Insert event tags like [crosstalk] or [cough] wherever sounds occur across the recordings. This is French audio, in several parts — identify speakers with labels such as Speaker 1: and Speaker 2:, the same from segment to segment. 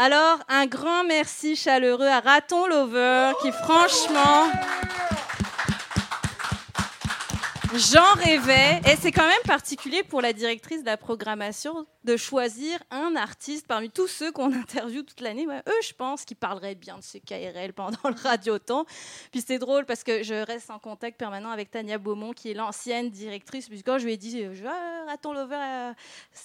Speaker 1: Alors, un grand merci chaleureux à Raton Lover qui, franchement, j'en rêvais. Et c'est quand même particulier pour la directrice de la programmation de choisir un artiste parmi tous ceux qu'on [laughs] interviewe toute l'année. Ouais, eux, je pense qu'ils parleraient bien de ce KRL pendant le radioton. Puis c'est drôle parce que je reste en contact permanent avec Tania Beaumont, qui est l'ancienne directrice. Puis quand je lui ai dit, je ah, Raton Lover a,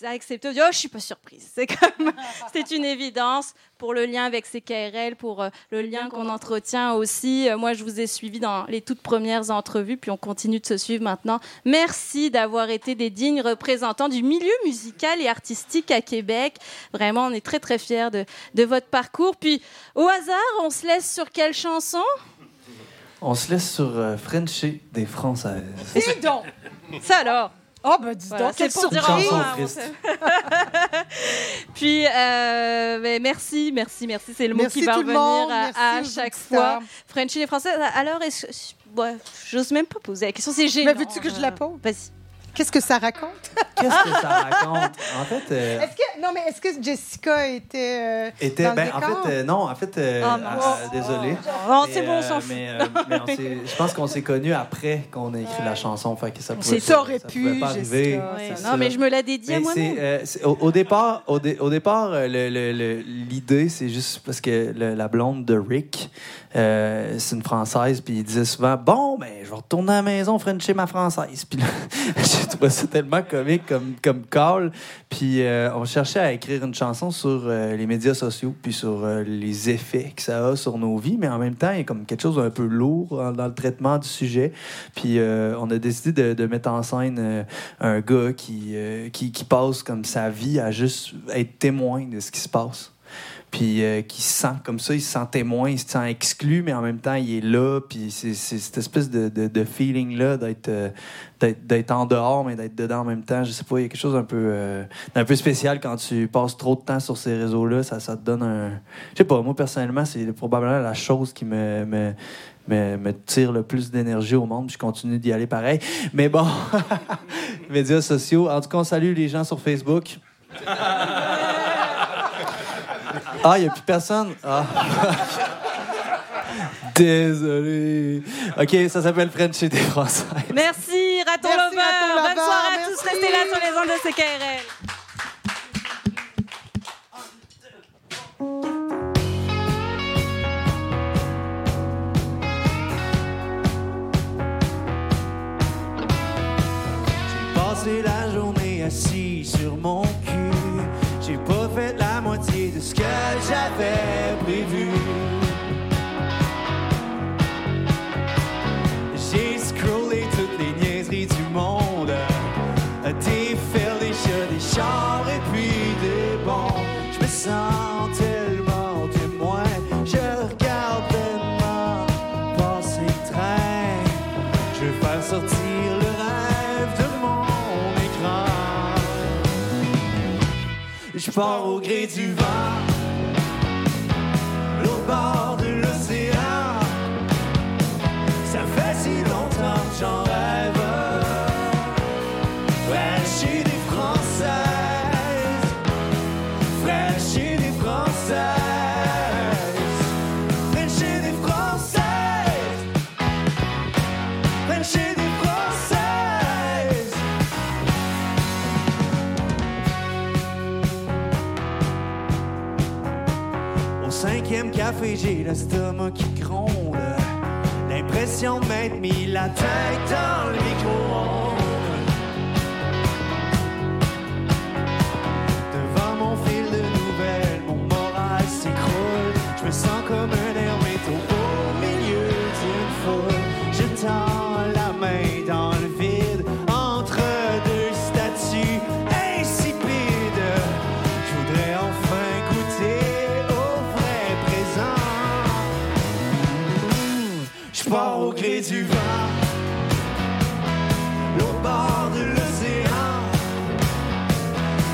Speaker 1: a accepté, dit, oh, je suis pas surprise. C'est comme, [laughs] c'est une évidence pour le lien avec CKRL, pour euh, le lien qu'on entretient aussi. Euh, moi, je vous ai suivi dans les toutes premières entrevues, puis on continue de se suivre maintenant. Merci d'avoir été des dignes représentants du milieu musical et artistique à Québec. Vraiment, on est très, très fiers de, de votre parcours. Puis, au hasard, on se laisse sur quelle chanson?
Speaker 2: On se laisse sur euh, Frenchy des Françaises.
Speaker 1: Dis donc Ça alors
Speaker 3: Oh, ben dis
Speaker 1: Voilà,
Speaker 3: donc, quelle
Speaker 1: c'est pour dire. [laughs] Puis, euh, ben, merci, merci, merci. C'est le mot
Speaker 3: Merci
Speaker 1: qui va revenir
Speaker 3: monde,
Speaker 1: à, chaque fois. Frenchie les Français. Alors, est-ce que. Ouais, j'ose même pas poser la question. C'est gênant.
Speaker 3: Mais veux-tu que je la pose?
Speaker 1: Vas-y.
Speaker 3: Qu'est-ce que ça raconte? [laughs]
Speaker 2: Qu'est-ce que ça raconte? En fait, euh,
Speaker 3: Est-ce que, non, mais est-ce que Jessica était. euh,
Speaker 2: était,
Speaker 3: dans le
Speaker 2: ben, en fait, euh, non, en fait, euh,
Speaker 1: Oh, mince.
Speaker 2: euh, désolé.
Speaker 1: Oh,
Speaker 2: Mais,
Speaker 1: c'est bon, on
Speaker 2: euh,
Speaker 1: s'en fout.
Speaker 2: Mais, euh, mais on s'est- je pense qu'on s'est connus après qu'on ait écrit la chanson. Fait que ça pouvait
Speaker 3: ça aurait
Speaker 2: ça
Speaker 3: pu,
Speaker 2: pouvait pas arriver.
Speaker 1: Ouais, non,
Speaker 2: ça.
Speaker 1: mais je me la dédie à moi-même.
Speaker 2: euh, au, au départ, au, dé- au départ, le- le- le- l'idée, c'est juste parce que le- la blonde de Rick, euh, c'est une Française, puis il disait souvent Bon, ben, je vais retourner à la maison, Frencher ma Française. Puis là, [laughs] [laughs] j'ai trouvé ça tellement comique comme, comme call. Puis euh, on cherchait à écrire une chanson sur euh, les médias sociaux, puis sur euh, les effets que ça a sur nos vies, mais en même temps, il y a comme quelque chose d'un peu lourd dans, le traitement du sujet. Puis on a décidé de, mettre en scène un gars qui, qui, qui passe comme sa vie à juste être témoin de ce qui se passe. Puis euh, qui se sent comme ça, il se sent témoin, il se sent exclu, mais en même temps, il est là. Puis c'est cette espèce de, de, de feeling-là d'être euh, d'être en dehors, mais d'être dedans en même temps. Je sais pas, il y a quelque chose d'un peu, euh, d'un peu spécial quand tu passes trop de temps sur ces réseaux-là. Ça, ça te donne un. Je sais pas, moi personnellement, c'est probablement la chose qui me. me me, me tire le plus d'énergie au monde, puis je continue d'y aller pareil. Mais bon, [laughs] médias sociaux. En tout cas, on salue les gens sur Facebook. Ah, il n'y a plus personne? Ah. [laughs] Désolé. OK, ça s'appelle French chez des Français.
Speaker 1: Merci, Raton Lover. Bonne soirée à tous. Restez là sur les ondes de CKRL.
Speaker 2: Ce que j'avais prévu. J'ai scrollé toutes les niaiseries du monde. Des chats, des chars et puis des bons. Je me sens Je pars au gré du vent, café, j'ai l'estomac qui gronde. L'impression de m'être mis la tête dans le micro-ondes. Devant mon fil de nouvelles, mon moral s'écroule. Je me sens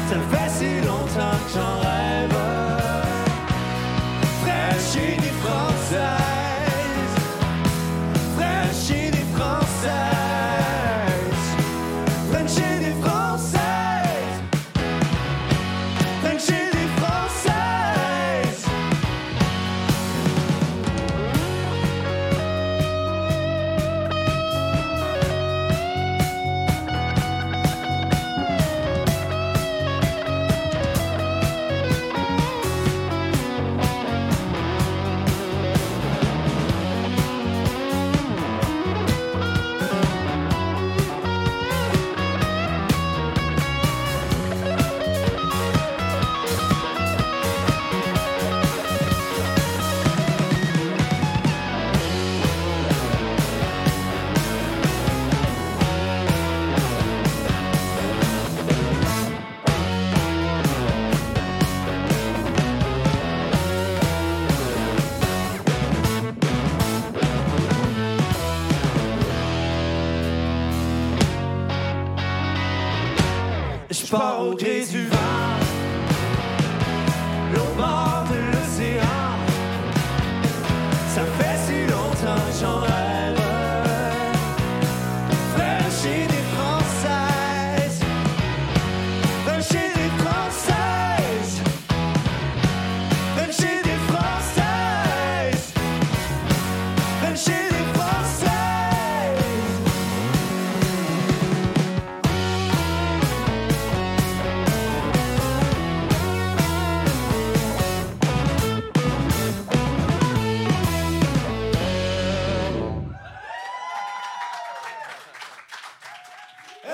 Speaker 2: Ça fait si longtemps que j'en rêve. Je pars au.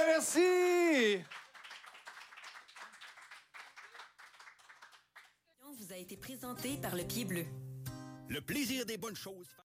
Speaker 2: Merci!
Speaker 4: vous a été présenté par le Pied Bleu.
Speaker 5: Le plaisir des bonnes choses.